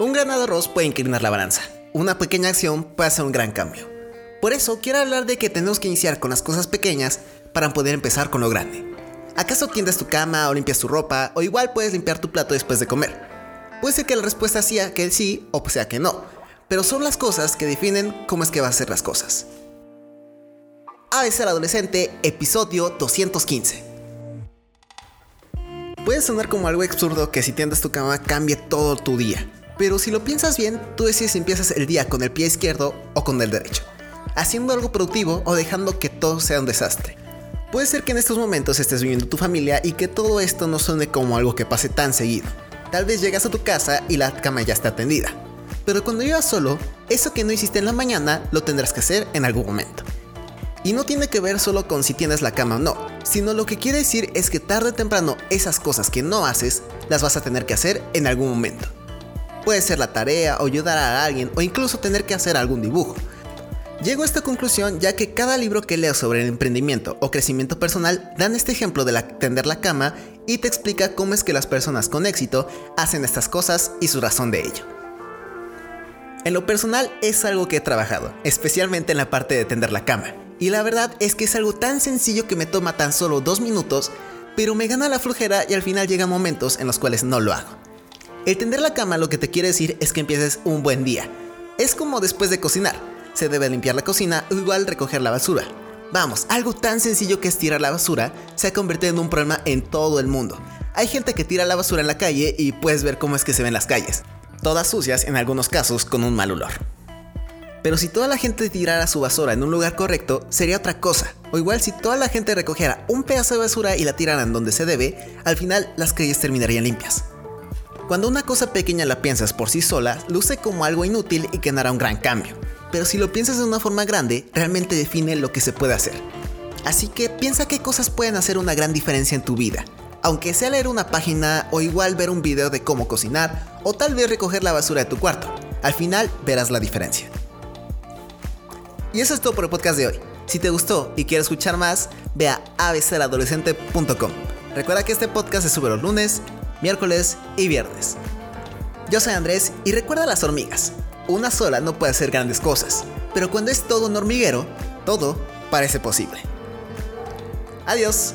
Un granado arroz puede inclinar la balanza. Una pequeña acción puede hacer un gran cambio. Por eso quiero hablar de que tenemos que iniciar con las cosas pequeñas para poder empezar con lo grande. ¿Acaso tiendes tu cama o limpias tu ropa o igual puedes limpiar tu plato después de comer? Puede ser que la respuesta sea que sí o sea que no, pero son las cosas que definen cómo es que va a ser las cosas. ABC Adolescente, episodio 215. Puede sonar como algo absurdo que si tiendas tu cama cambie todo tu día, pero si lo piensas bien, tú decides si empiezas el día con el pie izquierdo o con el derecho, haciendo algo productivo o dejando que todo sea un desastre. Puede ser que en estos momentos estés viviendo tu familia y que todo esto no suene como algo que pase tan seguido. Tal vez llegas a tu casa y la cama ya está tendida. Pero cuando vivas solo, eso que no hiciste en la mañana lo tendrás que hacer en algún momento. Y no tiene que ver solo con si tienes la cama o no, sino lo que quiere decir es que tarde o temprano esas cosas que no haces las vas a tener que hacer en algún momento. Puede ser la tarea o ayudar a alguien o incluso tener que hacer algún dibujo. Llego a esta conclusión ya que cada libro que leo sobre el emprendimiento o crecimiento personal dan este ejemplo de tender la cama y te explica cómo es que las personas con éxito hacen estas cosas y su razón de ello. En lo personal es algo que he trabajado, especialmente en la parte de tender la cama. Y la verdad es que es algo tan sencillo que me toma tan solo dos minutos, pero me gana la flujera y al final llegan momentos en los cuales no lo hago. El tender la cama lo que te quiere decir es que empieces un buen día. Es como después de cocinar. Se debe limpiar la cocina o igual recoger la basura. Vamos, algo tan sencillo que es tirar la basura se ha convertido en un problema en todo el mundo. Hay gente que tira la basura en la calle y puedes ver cómo es que se ven las calles. Todas sucias en algunos casos con un mal olor. Pero si toda la gente tirara su basura en un lugar correcto, sería otra cosa. O igual si toda la gente recogiera un pedazo de basura y la tiraran donde se debe, al final las calles terminarían limpias. Cuando una cosa pequeña la piensas por sí sola, luce como algo inútil y que no hará un gran cambio. Pero si lo piensas de una forma grande, realmente define lo que se puede hacer. Así que piensa qué cosas pueden hacer una gran diferencia en tu vida. Aunque sea leer una página o igual ver un video de cómo cocinar o tal vez recoger la basura de tu cuarto. Al final verás la diferencia. Y eso es todo por el podcast de hoy. Si te gustó y quieres escuchar más, ve a. Recuerda que este podcast se sube los lunes, miércoles y viernes. Yo soy Andrés y recuerda las hormigas. Una sola no puede hacer grandes cosas, pero cuando es todo un hormiguero, todo parece posible. Adiós.